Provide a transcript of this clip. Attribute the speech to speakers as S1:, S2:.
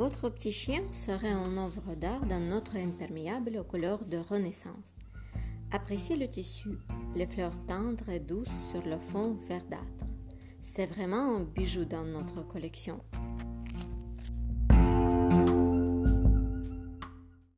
S1: Votre petit chien serait un œuvre d'art dans notre imperméable aux couleurs de Renaissance. Appréciez le tissu, les fleurs tendres et douces sur le fond verdâtre. C'est vraiment un bijou dans notre collection.